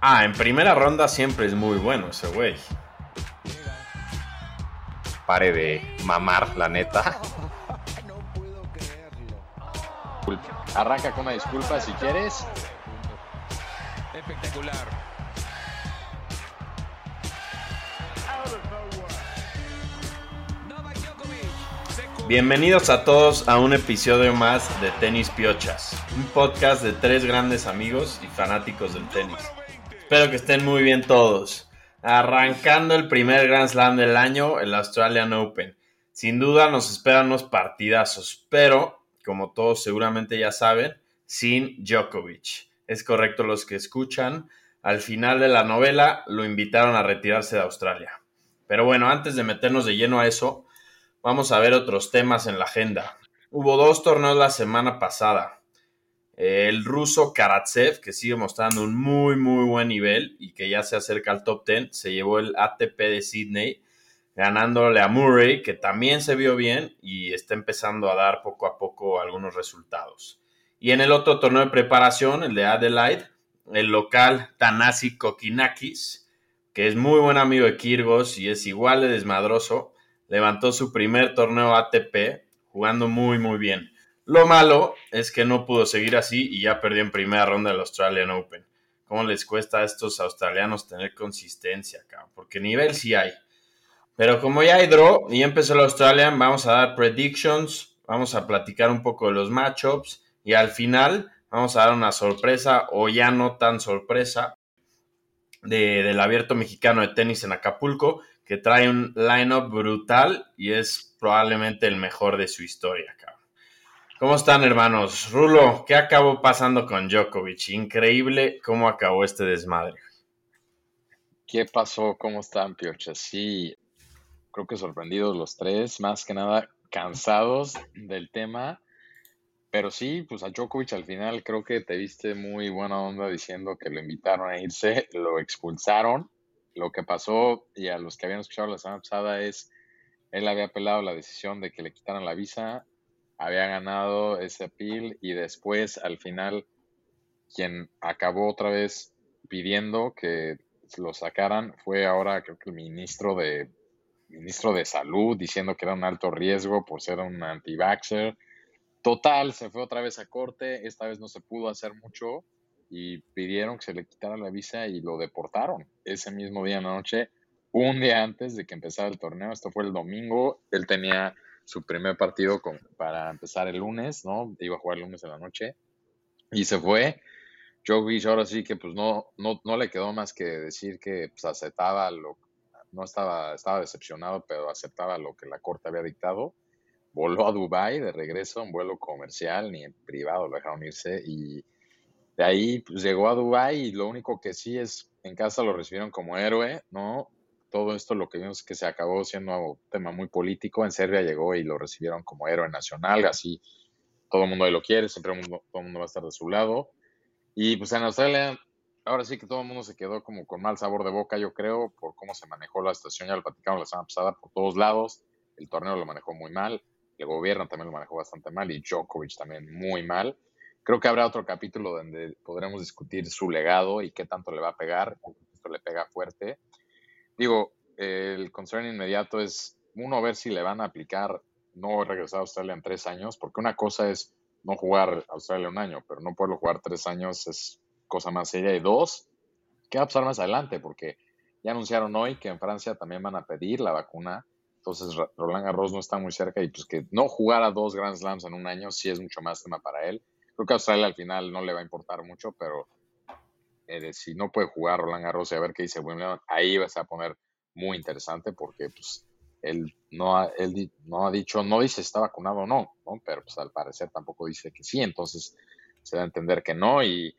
Ah, en primera ronda siempre es muy bueno ese güey. Pare de mamar, la neta. Arranca con una disculpa si quieres. Espectacular. Bienvenidos a todos a un episodio más de Tenis Piochas, un podcast de tres grandes amigos y fanáticos del tenis. Espero que estén muy bien todos. Arrancando el primer Grand Slam del año, el Australian Open. Sin duda nos esperan unos partidazos, pero, como todos seguramente ya saben, sin Djokovic. Es correcto los que escuchan. Al final de la novela lo invitaron a retirarse de Australia. Pero bueno, antes de meternos de lleno a eso, vamos a ver otros temas en la agenda. Hubo dos torneos la semana pasada. El ruso Karatsev, que sigue mostrando un muy, muy buen nivel y que ya se acerca al top 10, se llevó el ATP de Sydney, ganándole a Murray, que también se vio bien y está empezando a dar poco a poco algunos resultados. Y en el otro torneo de preparación, el de Adelaide, el local Tanasi Kokinakis, que es muy buen amigo de Kirgos y es igual de desmadroso, levantó su primer torneo ATP jugando muy muy bien. Lo malo es que no pudo seguir así y ya perdió en primera ronda del Australian Open. ¿Cómo les cuesta a estos australianos tener consistencia? Porque nivel sí hay. Pero como ya hay draw y empezó el Australian, vamos a dar predictions, vamos a platicar un poco de los matchups y al final vamos a dar una sorpresa o ya no tan sorpresa del abierto mexicano de tenis en Acapulco que trae un lineup brutal y es probablemente el mejor de su historia. ¿Cómo están, hermanos? Rulo, ¿qué acabó pasando con Djokovic? Increíble cómo acabó este desmadre. ¿Qué pasó? ¿Cómo están, Piocha? Sí, creo que sorprendidos los tres, más que nada cansados del tema. Pero sí, pues a Djokovic al final creo que te viste muy buena onda diciendo que lo invitaron a irse, lo expulsaron lo que pasó, y a los que habían escuchado la semana pasada, es él había apelado la decisión de que le quitaran la visa, había ganado ese appeal y después al final quien acabó otra vez pidiendo que lo sacaran fue ahora creo que el ministro de ministro de salud diciendo que era un alto riesgo por ser un anti-vaxxer. Total, se fue otra vez a corte, esta vez no se pudo hacer mucho y pidieron que se le quitara la visa y lo deportaron ese mismo día en la noche, un día antes de que empezara el torneo. Esto fue el domingo. Él tenía su primer partido con, para empezar el lunes, ¿no? Iba a jugar el lunes en la noche y se fue. Djokovic ahora sí que pues no, no, no le quedó más que decir que pues, aceptaba lo, no estaba, estaba decepcionado, pero aceptaba lo que la corte había dictado. Voló a Dubai de regreso, en vuelo comercial, ni en privado lo dejaron irse y de ahí pues, llegó a Dubái y lo único que sí es, en casa lo recibieron como héroe, ¿no? Todo esto lo que vimos es que se acabó siendo un tema muy político. En Serbia llegó y lo recibieron como héroe nacional, así todo el mundo ahí lo quiere, siempre todo el mundo va a estar de su lado. Y pues en Australia, ahora sí que todo el mundo se quedó como con mal sabor de boca, yo creo, por cómo se manejó la situación, ya lo platicamos la semana pasada, por todos lados. El torneo lo manejó muy mal, el gobierno también lo manejó bastante mal y Djokovic también muy mal creo que habrá otro capítulo donde podremos discutir su legado y qué tanto le va a pegar. Esto le pega fuerte. Digo, el concern inmediato es, uno, ver si le van a aplicar no regresar a Australia en tres años, porque una cosa es no jugar a Australia un año, pero no poderlo jugar tres años es cosa más seria. Y dos, ¿qué va a pasar más adelante? Porque ya anunciaron hoy que en Francia también van a pedir la vacuna. Entonces, Roland Garros no está muy cerca y pues que no jugar a dos Grand Slams en un año sí es mucho más tema para él. Creo que a Australia al final no le va a importar mucho, pero eh, si no puede jugar Roland Garros a ver qué dice Wimbledon, ahí va a poner muy interesante porque pues él no ha, él no ha dicho, no dice si está vacunado o no, ¿no? pero pues al parecer tampoco dice que sí, entonces se da a entender que no y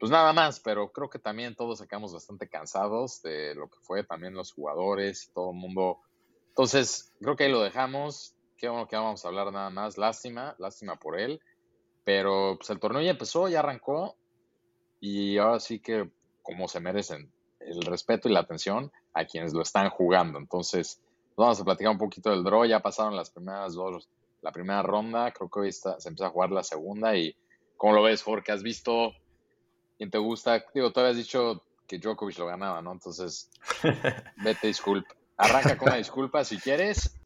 pues nada más, pero creo que también todos sacamos bastante cansados de lo que fue también los jugadores todo el mundo. Entonces, creo que ahí lo dejamos. Que que vamos a hablar nada más. Lástima, lástima por él. Pero pues el torneo ya empezó, ya arrancó y ahora sí que como se merecen el respeto y la atención a quienes lo están jugando. Entonces, vamos a platicar un poquito del draw. Ya pasaron las primeras dos, la primera ronda. Creo que hoy está, se empieza a jugar la segunda. Y ¿cómo lo ves, Jorge? ¿Has visto quién te gusta? Digo, tú habías dicho que Djokovic lo ganaba, ¿no? Entonces, vete disculpa. Arranca con una disculpa si quieres.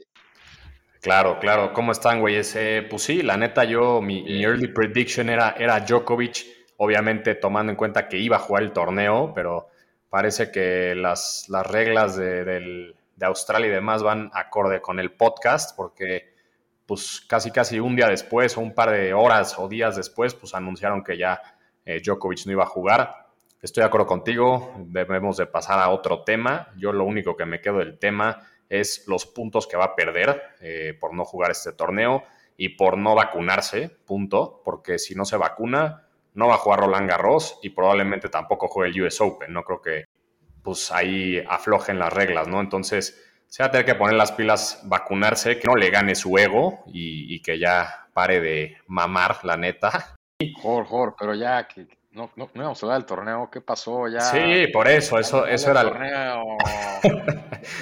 Claro, claro. ¿Cómo están, güeyes? Eh, pues sí, la neta, yo, mi, mi, early prediction era, era Djokovic, obviamente tomando en cuenta que iba a jugar el torneo, pero parece que las, las reglas de, del, de Australia y demás van acorde con el podcast, porque pues casi casi un día después o un par de horas o días después, pues anunciaron que ya eh, Djokovic no iba a jugar. Estoy de acuerdo contigo, debemos de pasar a otro tema. Yo lo único que me quedo del tema es los puntos que va a perder eh, por no jugar este torneo y por no vacunarse, punto, porque si no se vacuna, no va a jugar Roland Garros y probablemente tampoco juegue el US Open. No creo que pues ahí aflojen las reglas, ¿no? Entonces, se va a tener que poner las pilas, vacunarse, que no le gane su ego y, que ya pare de mamar, la neta. Jor, jor, pero ya que no, no, no íbamos a hablar del torneo, ¿qué pasó? Ya, sí, por eso, eso, eso era el torneo.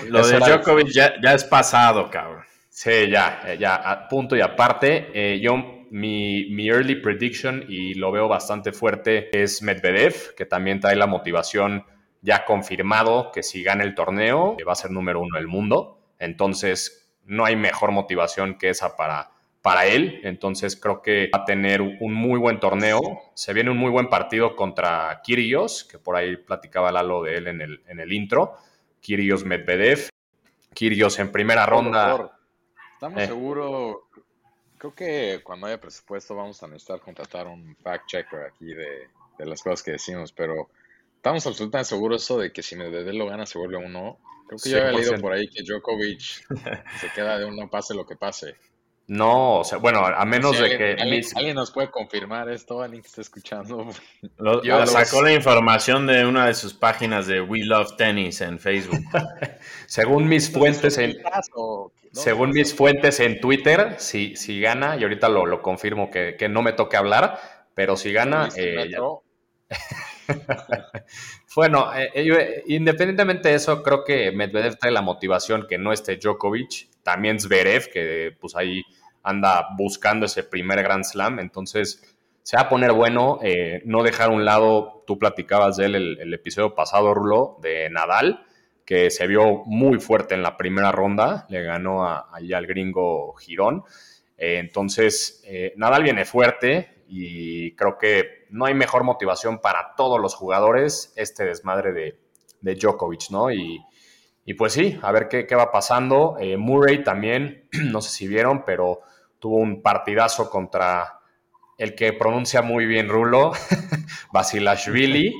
Lo de Djokovic ya, ya, es pasado, cabrón. Sí, ya, ya, a punto y aparte, eh, yo mi, mi, early prediction, y lo veo bastante fuerte, es Medvedev, que también trae la motivación ya confirmado que si gana el torneo va a ser número uno del mundo. Entonces, no hay mejor motivación que esa para, para él. Entonces, creo que va a tener un muy buen torneo. Se viene un muy buen partido contra Kirios, que por ahí platicaba Lalo de él en el, en el intro. Kirios Medvedev. Kirios en primera ronda. Estamos eh. seguros. Creo que cuando haya presupuesto vamos a necesitar contratar un fact checker aquí de, de las cosas que decimos, pero estamos absolutamente seguros eso de que si Medvedev lo gana se vuelve uno. Creo que ya había leído por ahí que Djokovic se queda de uno pase lo que pase. No, o sea, bueno, a menos de que... Alguien, nos puede confirmar esto? ¿Alguien que está escuchando? Lo, sacó la información de una de sus páginas de We Love Tennis en Facebook. según mis fuentes en... según mis fuentes en Twitter, si, si gana, y ahorita lo, lo confirmo que, que, no me toque hablar, pero si gana... Eh, bueno, eh, eh, independientemente de eso, creo que Medvedev trae la motivación que no esté Djokovic, también Zverev, que pues ahí anda buscando ese primer Grand Slam, entonces se va a poner bueno, eh, no dejar a un lado, tú platicabas de él el, episodio pasado, Rulo, de Nadal, que se vio muy fuerte en la primera ronda, le ganó a, ahí al gringo Girón, entonces Nadal viene fuerte y creo que no hay mejor motivación para todos los jugadores este desmadre de, de Djokovic, ¿no? Y, pues sí, a ver qué, va pasando. Eh, Murray también, no sé si vieron, pero tuvo un partidazo contra el que pronuncia muy bien Rulo, Basilashvili,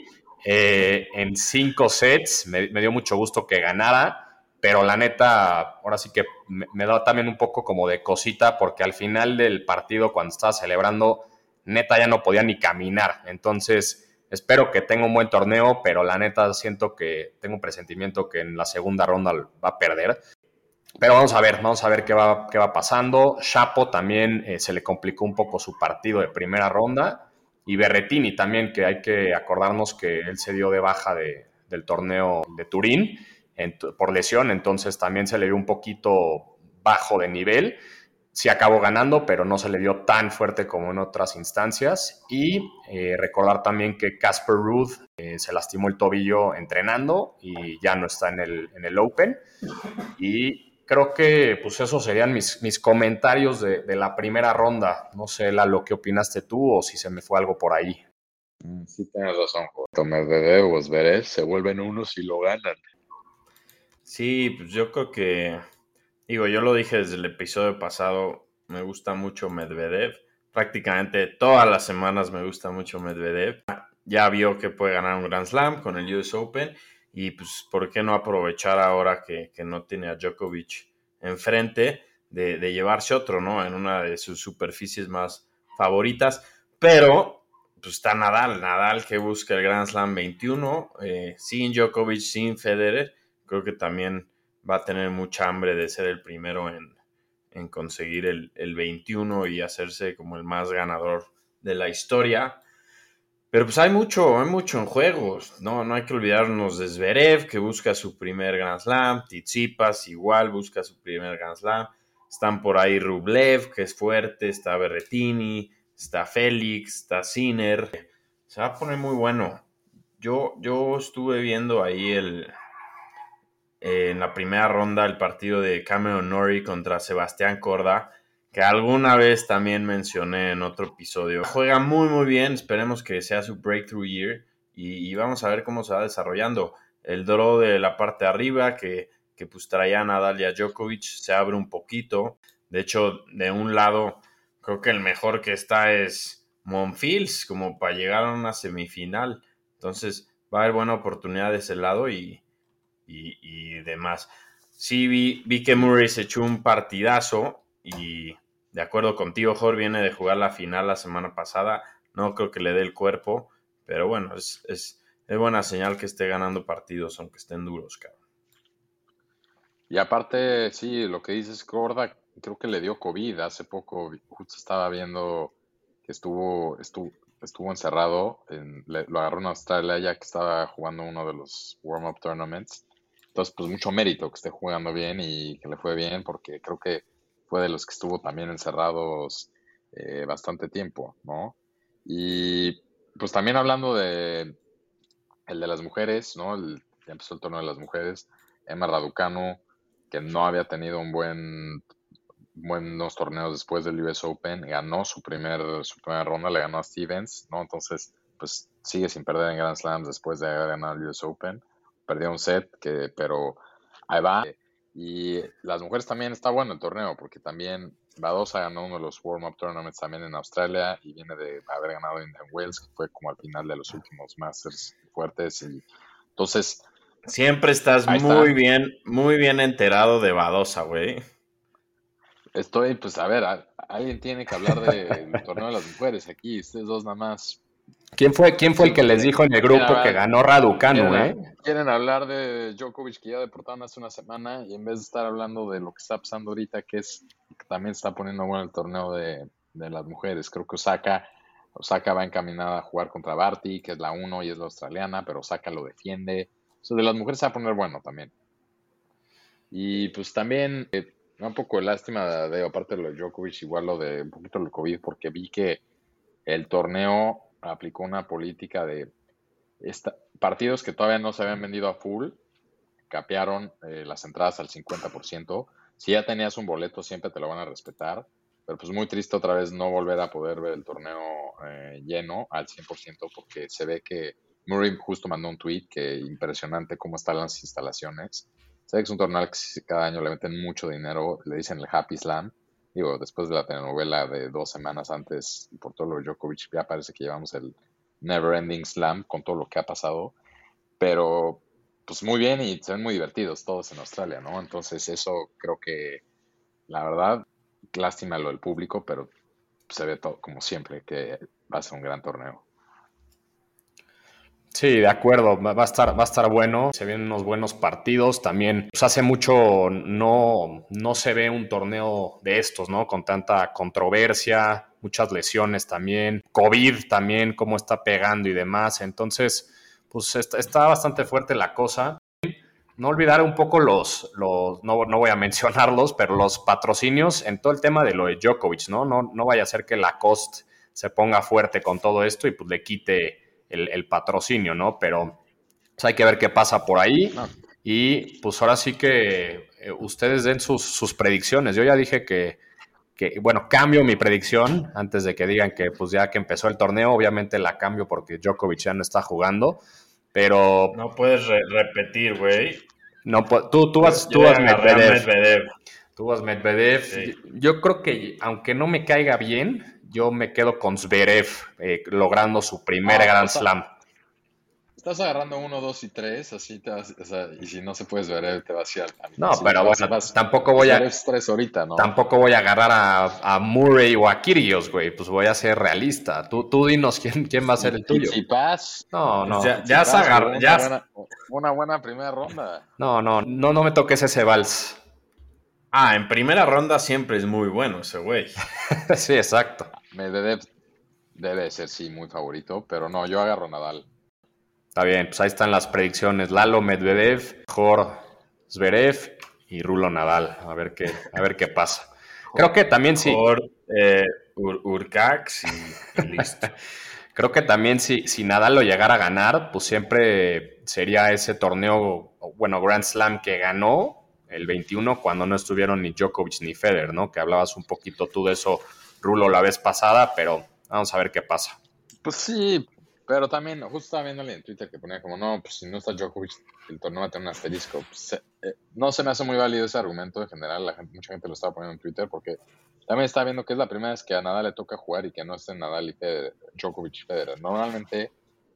eh, en cinco sets. Me, dio mucho gusto que ganara, pero la neta, ahora sí que me da también un poco como de cosita, porque al final del partido, cuando estaba celebrando, neta ya no podía ni caminar. Entonces, espero que tenga un buen torneo, pero la neta siento que tengo un presentimiento que en la segunda ronda va a perder. Pero vamos a ver, vamos a ver qué va, qué va pasando. Chapo también eh, se le complicó un poco su partido de primera ronda. Y Berretini también, que hay que acordarnos que él se dio de baja del torneo de Turín por lesión, entonces también se le dio un poquito bajo de nivel sí acabó ganando, pero no se le dio tan fuerte como en otras instancias. Y eh, recordar también que Casper Ruth eh, se lastimó el tobillo entrenando y ya no está en el, en el Open. Y creo que pues esos serían mis, mis comentarios de, la primera ronda. No sé, lo ¿qué opinaste tú o si se me fue algo por ahí? Mm, sí, tienes razón. Medvedev o Zverev se vuelven unos y lo ganan. Sí, pues yo creo que Digo, yo lo dije desde el episodio pasado, me gusta mucho Medvedev. Prácticamente todas las semanas me gusta mucho Medvedev. Ya vio que puede ganar un Grand Slam con el US Open y pues, ¿por qué no aprovechar ahora que, no tiene a Djokovic enfrente de, de, llevarse otro, ¿no? En una de sus superficies más favoritas. Pero, pues está Nadal, Nadal que busca el Grand Slam 21, eh, sin Djokovic, sin Federer. Creo que también va a tener mucha hambre de ser el primero en, conseguir el, el, 21 y hacerse como el más ganador de la historia. Pero pues hay mucho, hay mucho en juegos, ¿no? No hay que olvidarnos de Zverev, que busca su primer Grand Slam, Tsitsipas igual busca su primer Grand Slam, están por ahí Rublev, que es fuerte, está Berretini, está Félix, está Sinner, se va a poner muy bueno. yo, yo estuve viendo ahí el, en la primera ronda el partido de Cameron Norrie contra Sebastián Corda, que alguna vez también mencioné en otro episodio. Juega muy muy bien, esperemos que sea su breakthrough year y, vamos a ver cómo se va desarrollando. El draw de la parte de arriba que, que pues traía Nadal y a Djokovic se abre un poquito. De hecho, de un lado creo que el mejor que está es Monfils, como para llegar a una semifinal. Entonces va a haber buena oportunidad de ese lado y, y, demás. Sí, vi, vi, que Murray se echó un partidazo y de acuerdo contigo, Jorge viene de jugar la final la semana pasada. No creo que le dé el cuerpo, pero bueno, es, es, es buena señal que esté ganando partidos, aunque estén duros, cabrón. Y aparte, sí, lo que dices, Corda, creo que le dio COVID hace poco. Justo estaba viendo que estuvo, estuvo, estuvo encerrado. En, lo agarró en Australia ya que estaba jugando uno de los warm-up tournaments. Entonces, pues mucho mérito que esté jugando bien y que le fue bien, porque creo que fue de los que estuvo también encerrados eh, bastante tiempo, ¿no? Y pues también hablando de el de las mujeres, ¿no? El, ya empezó el torneo de las mujeres. Emma Raducanu, que no había tenido un buen buenos torneos después del US Open, ganó su, primer, su primera ronda, le ganó a Stevens, ¿no? Entonces, pues sigue sin perder en Grand Slams después de haber ganado el US Open perdió un set, que, pero ahí va. Y las mujeres también está bueno el torneo, porque también Badosa ganó uno de los warm-up tournaments también en Australia y viene de haber ganado en Wales, que fue como al final de los últimos Masters fuertes. Y entonces. Siempre estás muy bien, muy bien enterado de Badosa, güey. Estoy, pues a ver, alguien tiene que hablar del torneo de las mujeres aquí, ustedes dos nada más ¿Quién fue, quién fue el que les dijo en el grupo que ganó Raducanu, eh? Quieren hablar de Djokovic que ya deportaron hace una semana y en vez de estar hablando de lo que está pasando ahorita, que es que también está poniendo bueno el torneo de, las mujeres. Creo que Osaka, Osaka va encaminada a jugar contra Barty, que es la uno y es la australiana, pero Osaka lo defiende. O de las mujeres se va a poner bueno también. Y pues también, eh, un poco de lástima de, aparte de lo de Djokovic, igual lo de un poquito lo COVID, porque vi que el torneo aplicó una política de partidos que todavía no se habían vendido a full, capearon eh, las entradas al 50%. Si ya tenías un boleto, siempre te lo van a respetar. Pero pues muy triste otra vez no volver a poder ver el torneo eh, lleno al 100% porque se ve que Murray justo mandó un tweet que impresionante cómo están las instalaciones. Se ve que es un torneo que cada año le meten mucho dinero, le dicen el Happy Slam digo, después de la telenovela de dos semanas antes, por todo lo de Djokovic, ya parece que llevamos el Never Ending Slam con todo lo que ha pasado. Pero, pues muy bien y se ven muy divertidos todos en Australia, ¿no? Entonces, eso creo que, la verdad, lástima lo del público, pero se ve todo, como siempre, que va a ser un gran torneo. Sí, de acuerdo, va a estar, va a estar bueno, se vienen unos buenos partidos, también pues hace mucho no, no se ve un torneo de estos, ¿no? Con tanta controversia, muchas lesiones también, COVID también, cómo está pegando y demás, entonces, pues está, bastante fuerte la cosa. No olvidar un poco los, los no, no, voy a mencionarlos, pero los patrocinios en todo el tema de lo de Djokovic, ¿no? No, no vaya a ser que la cost se ponga fuerte con todo esto y pues le quite el, patrocinio, ¿no? Pero pues, hay que ver qué pasa por ahí. Y pues ahora sí que eh, ustedes den sus, predicciones. Yo ya dije que, bueno, cambio mi predicción antes de que digan que pues ya que empezó el torneo, obviamente la cambio porque Djokovic ya no está jugando, pero... No puedes repetir, güey. No, tú, tú vas, tú vas Medvedev. Tú vas Medvedev. Yo creo que aunque no me caiga bien, yo me quedo con Zverev eh, logrando su primer ah, Grand Slam. Estás agarrando uno, dos y tres, así te vas, o sea, y si no se puede Zverev, te vas a ir No, pero bueno, tampoco voy a. Tres ahorita, ¿no? Tampoco voy a agarrar a, Murray o a Kyrgios, güey. Pues voy a ser realista. Tú, tú dinos quién, quién va a ser el tuyo. Paz. No, no. Ya, ya agarrado. Una, una, buena primera ronda. No, no, no, no me toques ese vals. Ah, en primera ronda siempre es muy bueno ese güey. sí, exacto. Medvedev debe ser, sí, muy favorito, pero no, yo agarro Nadal. Está bien, pues ahí están las predicciones. Lalo Medvedev, Jor Zverev y Rulo Nadal. A ver qué, a ver qué pasa. Creo que también sí. Jor, eh, Urcax y, listo. Creo que también si, si Nadal lo llegara a ganar, pues siempre sería ese torneo, bueno, Grand Slam que ganó el 21 cuando no estuvieron ni Djokovic ni Federer, ¿no? Que hablabas un poquito tú de eso, Rulo, la vez pasada, pero vamos a ver qué pasa. Pues sí, pero también, justo estaba viéndole en Twitter que ponía como, no, pues si no está Djokovic, el torneo va a tener un asterisco. Pues, eh, no se me hace muy válido ese argumento en general, la gente, mucha gente lo estaba poniendo en Twitter porque también estaba viendo que es la primera vez que a Nadal le toca jugar y que no estén Nadal y Djokovic y Federer. Normalmente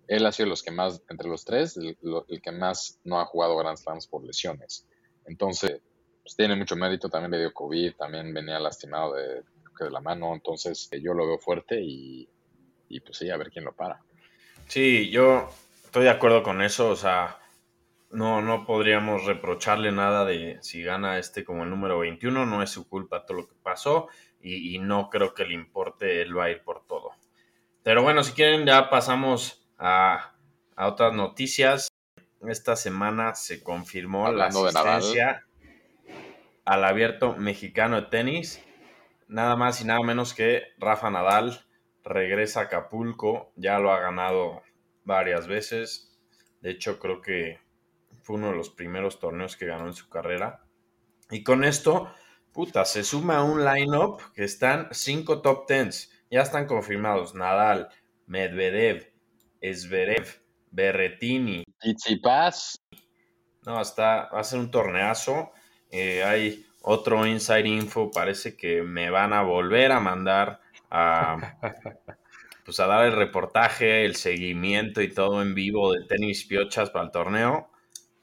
él ha sido los que más, entre los tres, el, que más no ha jugado Grand Slams por lesiones. Entonces, pues tiene mucho mérito, también le dio COVID, también venía lastimado de, de la mano, entonces yo lo veo fuerte y, y pues sí, a ver quién lo para. Sí, yo estoy de acuerdo con eso, o sea, no, no podríamos reprocharle nada de si gana este como el número 21, no es su culpa todo lo que pasó y, no creo que le importe, él va a ir por todo. Pero bueno, si quieren ya pasamos a, otras noticias. Esta semana se confirmó la asistencia al abierto mexicano de tenis. Nada más y nada menos que Rafa Nadal regresa a Acapulco, ya lo ha ganado varias veces. De hecho, creo que fue uno de los primeros torneos que ganó en su carrera. Y con esto, puta, se suma a un lineup que están cinco top tens. Ya están confirmados Nadal, Medvedev, Zverev, Berretini. Paz. No, está, va a ser un torneazo. Eh, hay otro inside info, parece que me van a volver a mandar a, pues a dar el reportaje, el seguimiento y todo en vivo de tenis piochas para el torneo.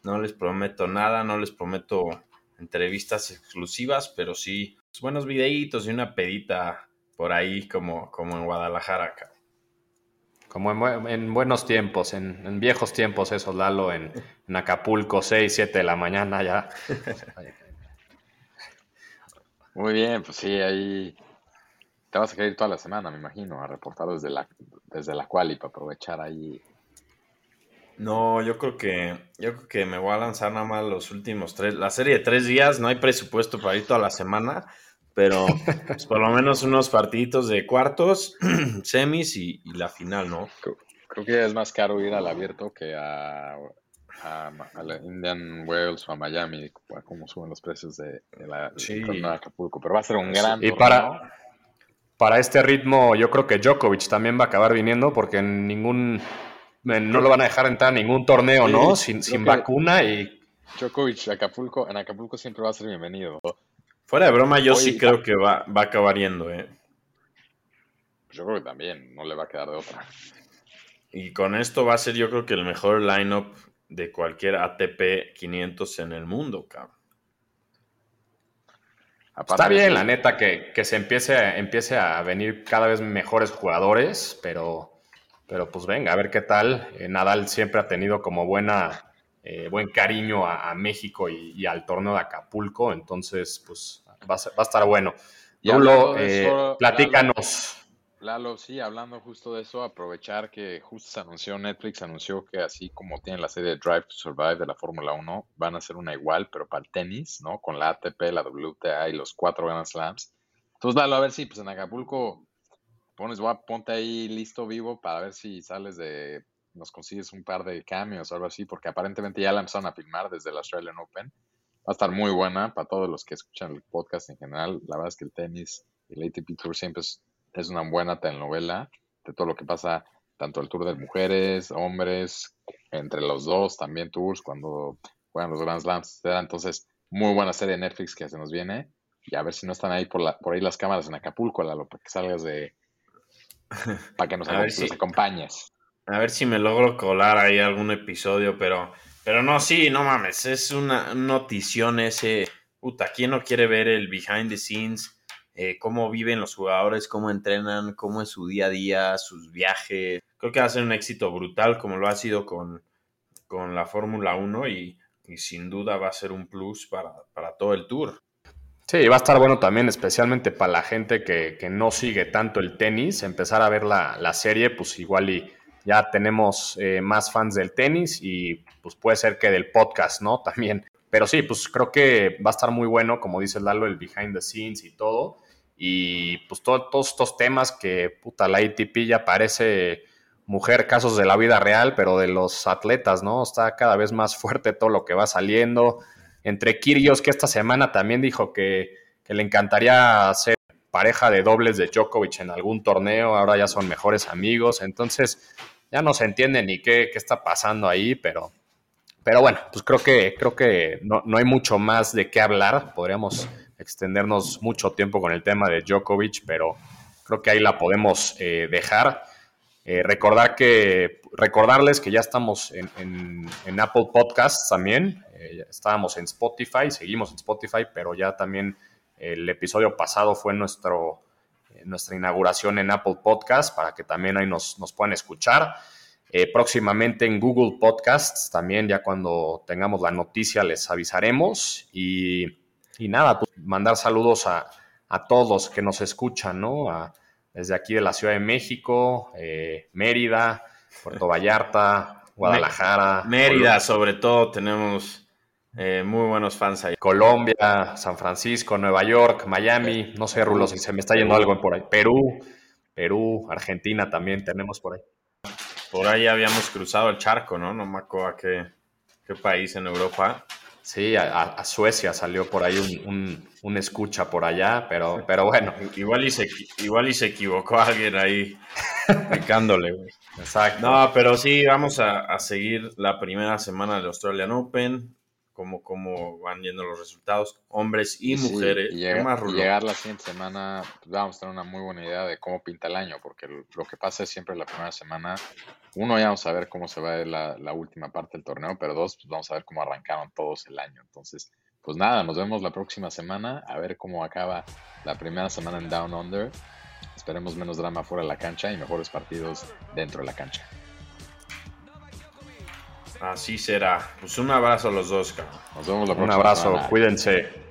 No les prometo nada, no les prometo entrevistas exclusivas, pero sí pues, buenos videitos y una pedita por ahí como, como en Guadalajara. Como en, buenos tiempos, en, viejos tiempos eso, Lalo, en, en Acapulco, 6, 7 de la mañana ya. Muy bien, pues sí, ahí te vas a querer ir toda la semana, me imagino, a reportar desde la, desde la cual y para aprovechar ahí. No, yo creo que yo creo que me voy a lanzar nada más los últimos tres. La serie de tres días, no hay presupuesto para ir toda la semana, pero pues, por lo menos unos partiditos de cuartos, semis y, la final, ¿no? Creo, que es más caro ir al abierto que a, a, la Indian Wells o a Miami, como suben los precios de, la de Acapulco. Pero va a ser un gran. Y para para este ritmo, yo creo que Djokovic también va a acabar viniendo porque en ningún no lo van a dejar entrar a ningún torneo, ¿no? Sin, sin vacuna y. Djokovic, Acapulco, en Acapulco siempre va a ser bienvenido. Fuera de broma, yo sí creo que va, va a acabar yendo, ¿eh? Yo creo que también, no le va a quedar de otra. Y con esto va a ser, yo creo que el mejor lineup de cualquier ATP 500 en el mundo, cabrón. Está bien, la neta, que, se empiece, empiece a venir cada vez mejores jugadores, pero, pero pues venga, a ver qué tal. Eh, Nadal siempre ha tenido como buena, eh, buen cariño a, México y, al torneo de Acapulco, entonces pues va a, estar bueno. Lulo, eh, platícanos. Lalo, sí, hablando justo de eso, aprovechar que justo se anunció Netflix, anunció que así como tiene la serie Drive to Survive de la Fórmula 1, van a hacer una igual, pero para el tenis, ¿no? Con la ATP, la WTA y los cuatro Grand Slams. Entonces, Lalo, a ver si pues en Acapulco pones, ponte ahí listo vivo para ver si sales de, nos consigues un par de cambios o algo así, porque aparentemente ya la empezaron a filmar desde el Australian Open. Va a estar muy buena para todos los que escuchan el podcast en general. La verdad es que el tenis y el ATP Tour siempre es es una buena telenovela de todo lo que pasa, tanto el tour de mujeres, hombres, entre los dos, también tours, cuando juegan los Grand Slams, Entonces, muy buena serie de Netflix que se nos viene. Y a ver si no están ahí por, la, por ahí las cámaras en Acapulco, Lalo, para que salgas de. para que nos, acompañes. A ver si me logro colar ahí algún episodio, pero. Pero no, sí, no mames, es una notición ese. Puta, ¿quién no quiere ver el behind the scenes? Eh, cómo viven los jugadores, cómo entrenan, cómo es su día a día, sus viajes. Creo que va a ser un éxito brutal como lo ha sido con, con la Fórmula 1 y, sin duda va a ser un plus para, todo el tour. Sí, va a estar bueno también, especialmente para la gente que, no sigue tanto el tenis, empezar a ver la, serie, pues igual y ya tenemos eh, más fans del tenis y pues puede ser que del podcast, ¿no? También. Pero sí, pues creo que va a estar muy bueno, como dice Lalo, el behind the scenes y todo. Y pues todos estos temas que, puta, la ATP ya parece mujer, casos de la vida real, pero de los atletas, ¿no? Está cada vez más fuerte todo lo que va saliendo. Entre Kirios, que esta semana también dijo que, que le encantaría ser pareja de dobles de Djokovic en algún torneo, ahora ya son mejores amigos, entonces ya no se entiende ni qué, qué está pasando ahí, pero, pero bueno, pues creo que, creo que no, no hay mucho más de qué hablar, podríamos extendernos mucho tiempo con el tema de Djokovic, pero creo que ahí la podemos eh, dejar. Eh, recordar que, recordarles que ya estamos en, Apple Podcasts también. Eh, estábamos en Spotify, seguimos en Spotify, pero ya también el episodio pasado fue nuestro, nuestra inauguración en Apple Podcasts para que también ahí nos, nos puedan escuchar. Próximamente en Google Podcasts, también ya cuando tengamos la noticia les avisaremos. Y, y nada, pues mandar saludos a, a todos que nos escuchan, ¿no? A, desde aquí de la Ciudad de México, eh, Mérida, Puerto Vallarta, Guadalajara. Mérida, sobre todo, tenemos eh, muy buenos fans ahí. Colombia, San Francisco, Nueva York, Miami, no sé, Rulo, si se me está yendo algo por ahí. Perú, Perú, Argentina también tenemos por ahí. Por ahí habíamos cruzado el charco, ¿no? No me acuerdo a qué, qué país en Europa. Sí, a, Suecia salió por ahí un, escucha por allá, pero, pero bueno. Igual y, se, igual y se equivocó alguien ahí picándole, güey. Exacto. No, pero sí, vamos a, seguir la primera semana del Australian Open, cómo, cómo van yendo los resultados, hombres y mujeres. y, llegar la siguiente semana, pues, vamos a tener una muy buena idea de cómo pinta el año, porque lo que pasa es siempre la primera semana uno, ya vamos a ver cómo se va la, la última parte del torneo, pero dos, pues vamos a ver cómo arrancaron todos el año. Entonces, pues nada, nos vemos la próxima semana, a ver cómo acaba la primera semana en Down Under. Esperemos menos drama fuera de la cancha y mejores partidos dentro de la cancha. Así será. Pues un abrazo a los dos, cabrón. Nos vemos la próxima Un abrazo, cuídense.